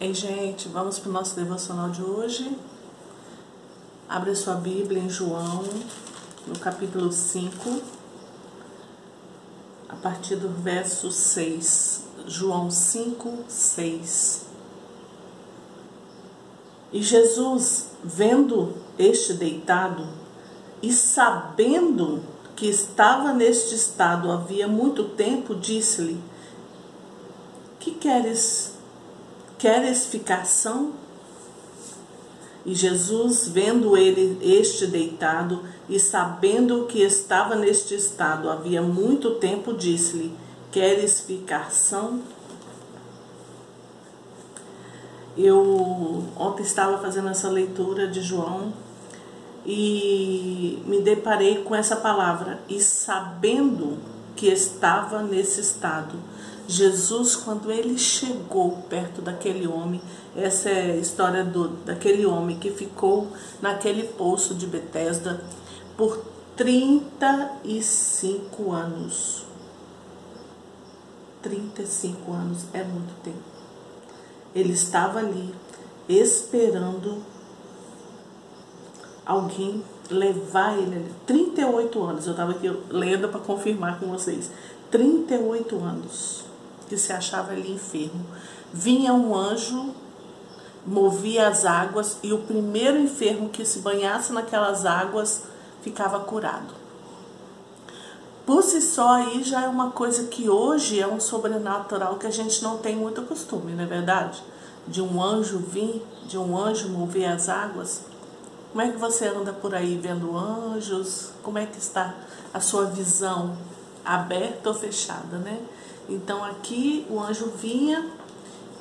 Ei, gente, vamos para o nosso devocional de hoje. Abre sua Bíblia em João, no capítulo 5, a partir do verso 6. João 5, 6. E Jesus, vendo este deitado e sabendo que estava neste estado havia muito tempo, disse-lhe: Que queres Queres ficar são? E Jesus, vendo ele este deitado e sabendo que estava neste estado havia muito tempo, disse-lhe: Queres ficar são? Eu ontem estava fazendo essa leitura de João e me deparei com essa palavra, e sabendo que estava nesse estado. Jesus, quando ele chegou perto daquele homem, essa é a história do, daquele homem que ficou naquele poço de Betesda por 35 anos. 35 anos é muito tempo. Ele estava ali esperando alguém levar ele ali. 38 anos. Eu estava aqui lendo para confirmar com vocês. 38 anos que se achava ali enfermo. Vinha um anjo, movia as águas e o primeiro enfermo que se banhasse naquelas águas ficava curado. Por si só aí já é uma coisa que hoje é um sobrenatural que a gente não tem muito costume, não é verdade? De um anjo vir, de um anjo mover as águas. Como é que você anda por aí vendo anjos? Como é que está a sua visão aberta ou fechada, né? Então aqui o anjo vinha,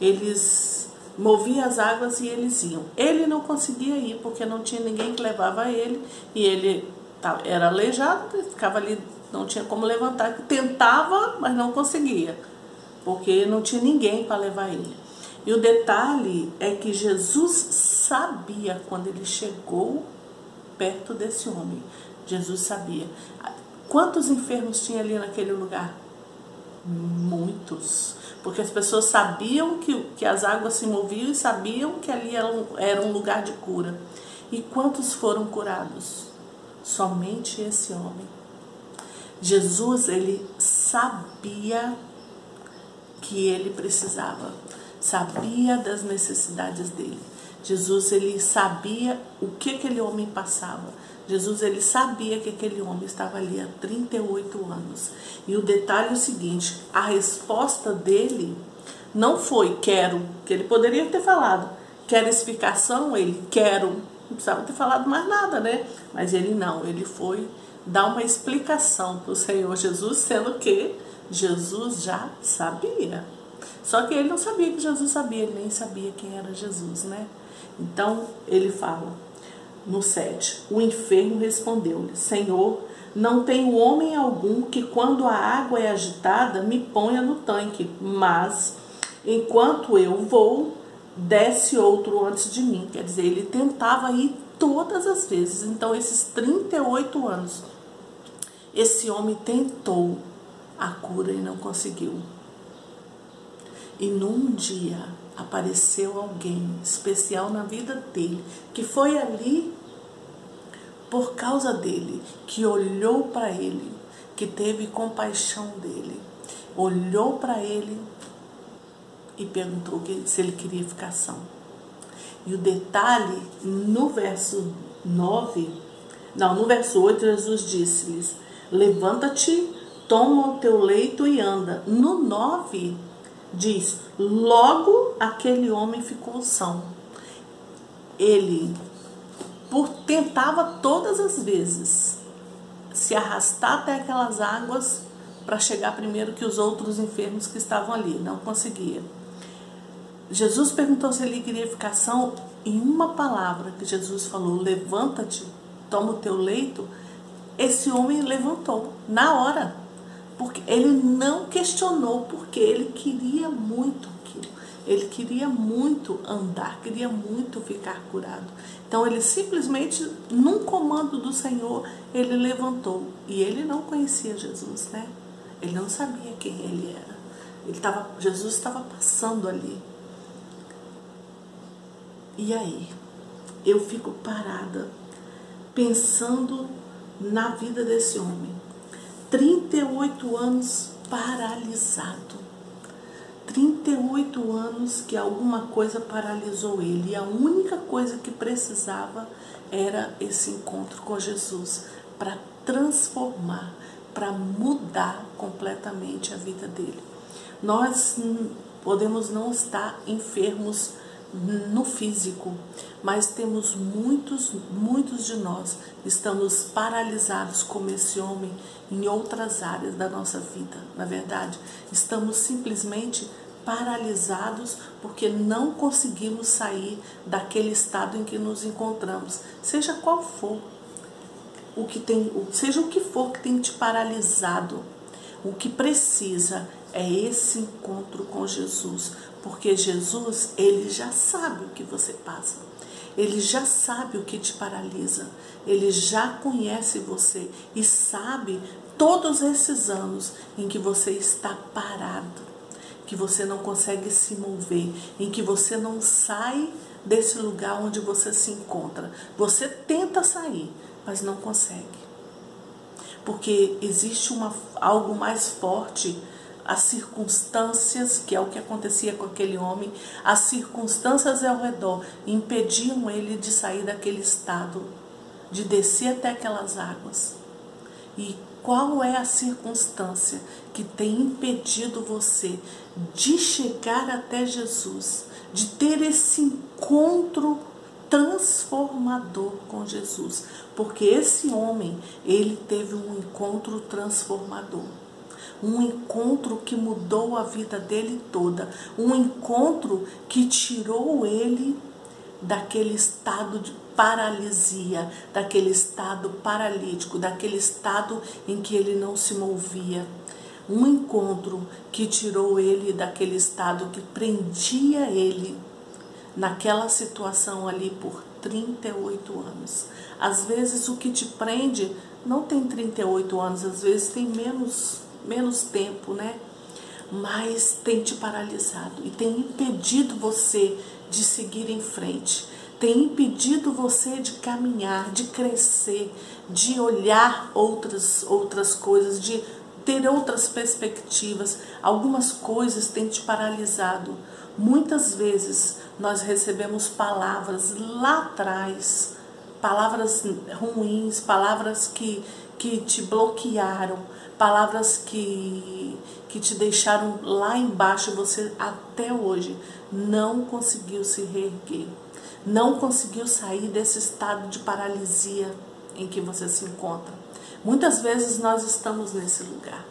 eles moviam as águas e eles iam. Ele não conseguia ir porque não tinha ninguém que levava ele e ele era aleijado, ficava ali, não tinha como levantar, tentava, mas não conseguia, porque não tinha ninguém para levar ele. E o detalhe é que Jesus sabia quando ele chegou perto desse homem. Jesus sabia. Quantos enfermos tinha ali naquele lugar? Muitos. Porque as pessoas sabiam que, que as águas se moviam e sabiam que ali era um, era um lugar de cura. E quantos foram curados? Somente esse homem. Jesus, ele sabia que ele precisava, sabia das necessidades dele. Jesus, ele sabia o que aquele homem passava. Jesus ele sabia que aquele homem estava ali há 38 anos. E o detalhe é o seguinte: a resposta dele não foi quero, que ele poderia ter falado, quer explicação, ele quero, não precisava ter falado mais nada, né? Mas ele não, ele foi dar uma explicação para o Senhor Jesus, sendo que Jesus já sabia. Só que ele não sabia que Jesus sabia, ele nem sabia quem era Jesus, né? Então ele fala: no 7. O enfermo respondeu-lhe: Senhor, não tenho homem algum que, quando a água é agitada, me ponha no tanque, mas enquanto eu vou, desce outro antes de mim. Quer dizer, ele tentava ir todas as vezes. Então, esses 38 anos, esse homem tentou a cura e não conseguiu. E num dia apareceu alguém especial na vida dele, que foi ali por causa dele, que olhou para ele, que teve compaixão dele, olhou para ele e perguntou se ele queria ficar são. E o detalhe, no verso 9, não, no verso 8, Jesus disse-lhes: Levanta-te, toma o teu leito e anda. No 9, diz: Logo aquele homem ficou são. Ele por tentava todas as vezes se arrastar até aquelas águas para chegar primeiro que os outros enfermos que estavam ali, não conseguia. Jesus perguntou se ele queria ficar são em uma palavra que Jesus falou: "Levanta-te, toma o teu leito". Esse homem levantou na hora porque ele não questionou, porque ele queria muito aquilo. Ele queria muito andar, queria muito ficar curado. Então ele simplesmente, num comando do Senhor, ele levantou. E ele não conhecia Jesus, né? Ele não sabia quem ele era. Ele tava, Jesus estava passando ali. E aí? Eu fico parada pensando na vida desse homem. 38 anos paralisado. 38 anos que alguma coisa paralisou ele. E a única coisa que precisava era esse encontro com Jesus para transformar, para mudar completamente a vida dele. Nós podemos não estar enfermos no físico, mas temos muitos, muitos de nós estamos paralisados como esse homem em outras áreas da nossa vida. Na verdade, estamos simplesmente paralisados porque não conseguimos sair daquele estado em que nos encontramos, seja qual for o que tem, seja o que for que tem te paralisado. O que precisa é esse encontro com Jesus, porque Jesus, ele já sabe o que você passa. Ele já sabe o que te paralisa. Ele já conhece você e sabe todos esses anos em que você está parado, que você não consegue se mover, em que você não sai desse lugar onde você se encontra. Você tenta sair, mas não consegue. Porque existe uma, algo mais forte as circunstâncias, que é o que acontecia com aquele homem, as circunstâncias ao redor impediam ele de sair daquele estado, de descer até aquelas águas. E qual é a circunstância que tem impedido você de chegar até Jesus, de ter esse encontro transformador com Jesus? Porque esse homem, ele teve um encontro transformador um encontro que mudou a vida dele toda, um encontro que tirou ele daquele estado de paralisia, daquele estado paralítico, daquele estado em que ele não se movia. Um encontro que tirou ele daquele estado que prendia ele naquela situação ali por 38 anos. Às vezes o que te prende não tem 38 anos, às vezes tem menos menos tempo, né? Mas tem te paralisado e tem impedido você de seguir em frente, tem impedido você de caminhar, de crescer, de olhar outras outras coisas, de ter outras perspectivas. Algumas coisas têm te paralisado. Muitas vezes nós recebemos palavras lá atrás, palavras ruins, palavras que, que te bloquearam, palavras que, que te deixaram lá embaixo e você até hoje não conseguiu se reerguer, não conseguiu sair desse estado de paralisia em que você se encontra. Muitas vezes nós estamos nesse lugar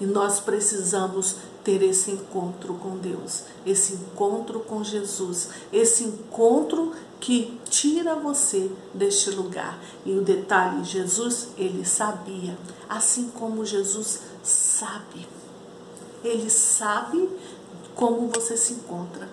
e nós precisamos ter esse encontro com Deus, esse encontro com Jesus, esse encontro que tira você deste lugar. E o detalhe, Jesus, ele sabia, assim como Jesus sabe. Ele sabe como você se encontra.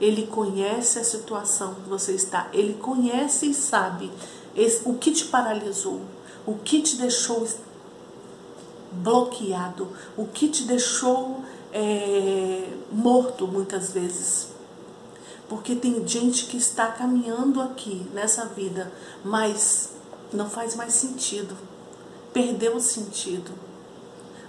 Ele conhece a situação que você está. Ele conhece e sabe o que te paralisou, o que te deixou bloqueado, o que te deixou é, morto muitas vezes. Porque tem gente que está caminhando aqui nessa vida, mas não faz mais sentido. Perdeu o sentido.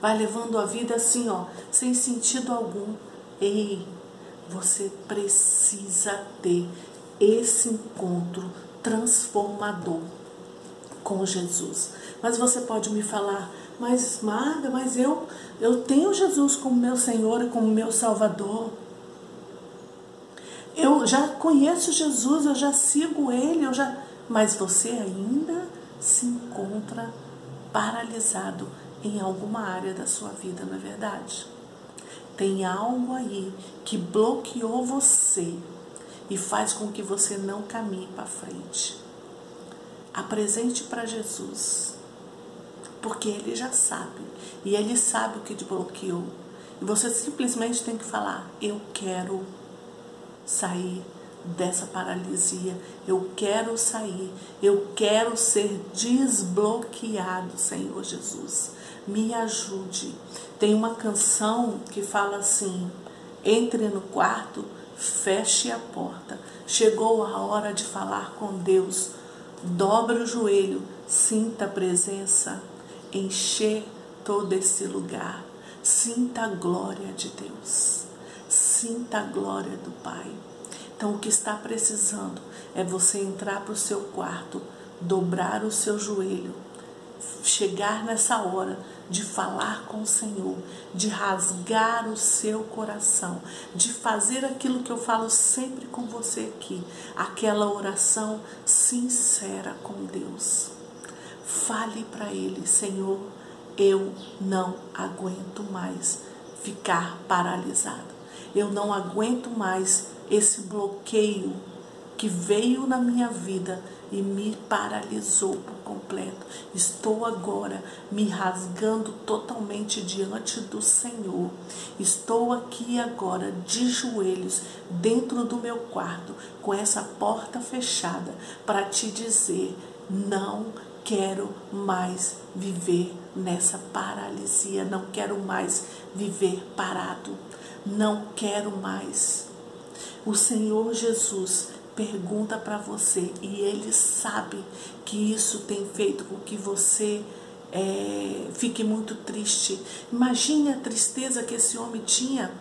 Vai levando a vida assim, ó, sem sentido algum. Ei, você precisa ter esse encontro transformador com Jesus. Mas você pode me falar, mas Marga, mas eu eu tenho Jesus como meu Senhor e como meu Salvador. Eu já conheço Jesus, eu já sigo ele, eu já, mas você ainda se encontra paralisado em alguma área da sua vida, não é verdade? Tem algo aí que bloqueou você e faz com que você não caminhe para frente. Apresente para Jesus, porque ele já sabe e ele sabe o que te bloqueou. E você simplesmente tem que falar: Eu quero sair dessa paralisia. Eu quero sair. Eu quero ser desbloqueado, Senhor Jesus. Me ajude. Tem uma canção que fala assim: entre no quarto feche a porta. Chegou a hora de falar com Deus. Dobre o joelho, sinta a presença, encher todo esse lugar. Sinta a glória de Deus. Sinta a glória do Pai. Então, o que está precisando é você entrar para o seu quarto, dobrar o seu joelho, chegar nessa hora de falar com o Senhor, de rasgar o seu coração, de fazer aquilo que eu falo sempre com você aqui, aquela oração sincera com Deus. Fale para Ele, Senhor, eu não aguento mais ficar paralisado. Eu não aguento mais esse bloqueio que veio na minha vida e me paralisou por completo. Estou agora me rasgando totalmente diante do Senhor. Estou aqui agora de joelhos dentro do meu quarto, com essa porta fechada, para te dizer: não quero mais viver nessa paralisia, não quero mais viver parado, não quero mais. O Senhor Jesus pergunta para você e ele sabe que isso tem feito com que você é, fique muito triste. Imagine a tristeza que esse homem tinha,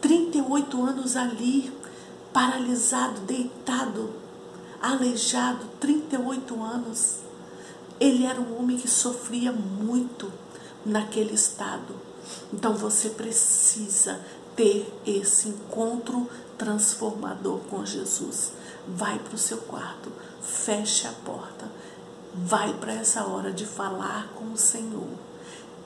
38 anos ali, paralisado, deitado, aleijado, 38 anos. Ele era um homem que sofria muito naquele estado. Então você precisa ter esse encontro transformador com Jesus vai para o seu quarto, feche a porta, vai para essa hora de falar com o Senhor.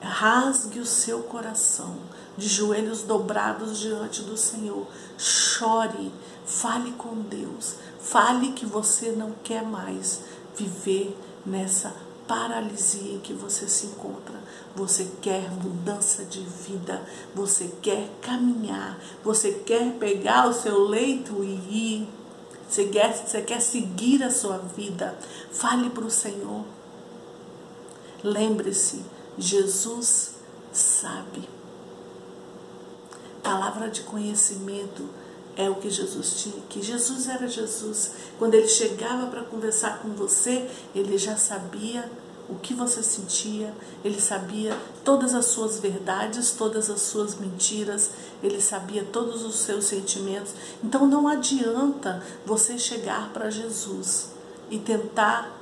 Rasgue o seu coração, de joelhos dobrados diante do Senhor. Chore, fale com Deus. Fale que você não quer mais viver nessa paralisia em que você se encontra. Você quer mudança de vida, você quer caminhar, você quer pegar o seu leito e ir você quer, você quer seguir a sua vida? Fale para o Senhor. Lembre-se, Jesus sabe. Palavra de conhecimento é o que Jesus tinha, que Jesus era Jesus. Quando ele chegava para conversar com você, ele já sabia o que você sentia, ele sabia todas as suas verdades, todas as suas mentiras, ele sabia todos os seus sentimentos. Então não adianta você chegar para Jesus e tentar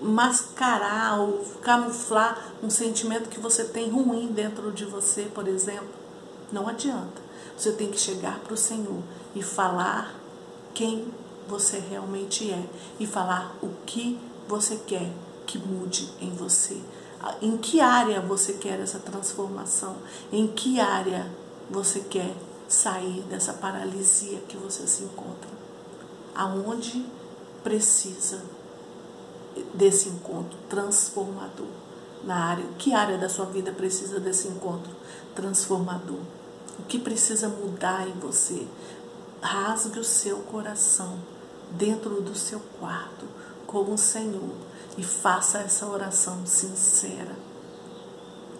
mascarar ou camuflar um sentimento que você tem ruim dentro de você, por exemplo. Não adianta. Você tem que chegar para o Senhor e falar quem você realmente é e falar o que você quer que mude em você. Em que área você quer essa transformação? Em que área você quer sair dessa paralisia que você se encontra? Aonde precisa desse encontro transformador? Na área, que área da sua vida precisa desse encontro transformador? O que precisa mudar em você? Rasgue o seu coração dentro do seu quarto com o Senhor e faça essa oração sincera.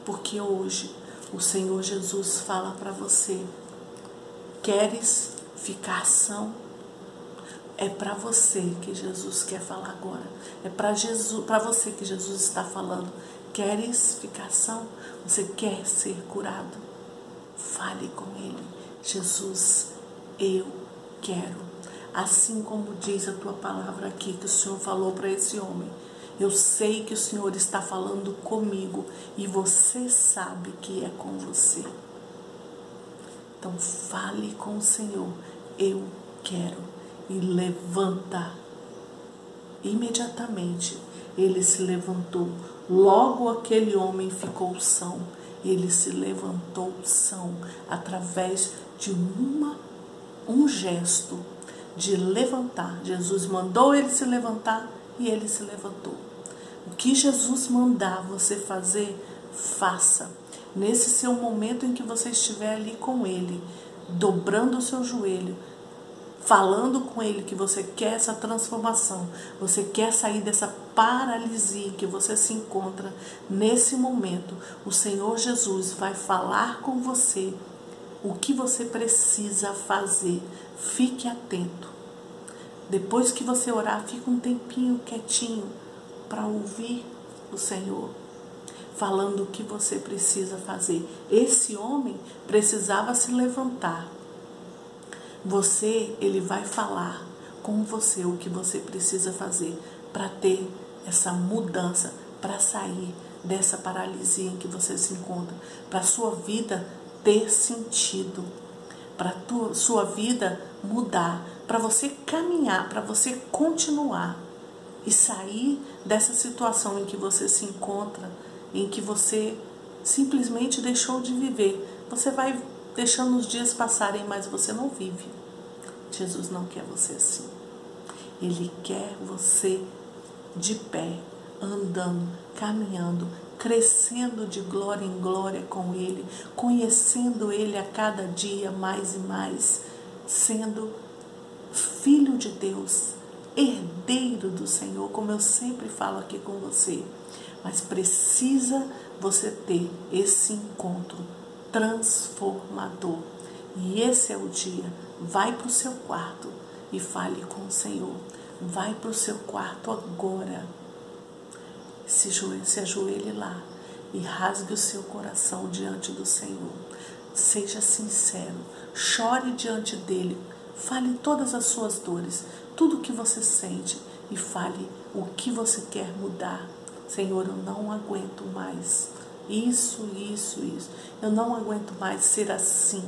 Porque hoje o Senhor Jesus fala para você: queres ficar são? É para você que Jesus quer falar agora. É para Jesus, para você que Jesus está falando. Queres ficar são? Você quer ser curado? Fale com ele. Jesus, eu quero. Assim como diz a tua palavra aqui que o Senhor falou para esse homem, eu sei que o Senhor está falando comigo e você sabe que é com você. Então fale com o Senhor. Eu quero. E levanta. Imediatamente ele se levantou. Logo aquele homem ficou são. Ele se levantou são através de uma um gesto de levantar. Jesus mandou ele se levantar e ele se levantou. O que Jesus mandar você fazer, faça. Nesse seu momento em que você estiver ali com Ele, dobrando o seu joelho, falando com Ele que você quer essa transformação, você quer sair dessa paralisia que você se encontra, nesse momento, o Senhor Jesus vai falar com você o que você precisa fazer. Fique atento. Depois que você orar, fique um tempinho quietinho para ouvir o Senhor falando o que você precisa fazer. Esse homem precisava se levantar. Você, ele vai falar com você o que você precisa fazer para ter essa mudança, para sair dessa paralisia em que você se encontra, para sua vida ter sentido, para sua vida mudar, para você caminhar, para você continuar e sair dessa situação em que você se encontra, em que você simplesmente deixou de viver. Você vai deixando os dias passarem, mas você não vive. Jesus não quer você assim. Ele quer você de pé, andando, caminhando, crescendo de glória em glória com Ele, conhecendo Ele a cada dia mais e mais, sendo filho de Deus, herdeiro do Senhor, como eu sempre falo aqui com você. Mas precisa você ter esse encontro transformador. E esse é o dia. Vai para o seu quarto e fale com o Senhor. Vai para o seu quarto agora. Se, se ajoelhe lá e rasgue o seu coração diante do Senhor. Seja sincero, chore diante dele, fale todas as suas dores, tudo o que você sente e fale o que você quer mudar. Senhor, eu não aguento mais isso, isso, isso. Eu não aguento mais ser assim.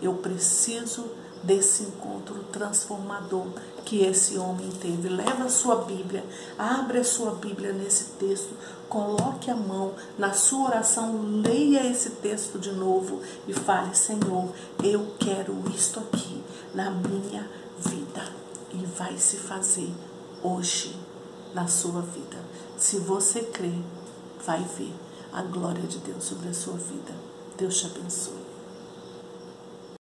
Eu preciso desse encontro transformador que esse homem teve. Leva a sua Bíblia, abre a sua Bíblia nesse texto, coloque a mão na sua oração, leia esse texto de novo e fale: Senhor, eu quero isto aqui na minha vida. E vai se fazer hoje na sua vida. Se você crer, vai ver a glória de Deus sobre a sua vida. Deus te abençoe.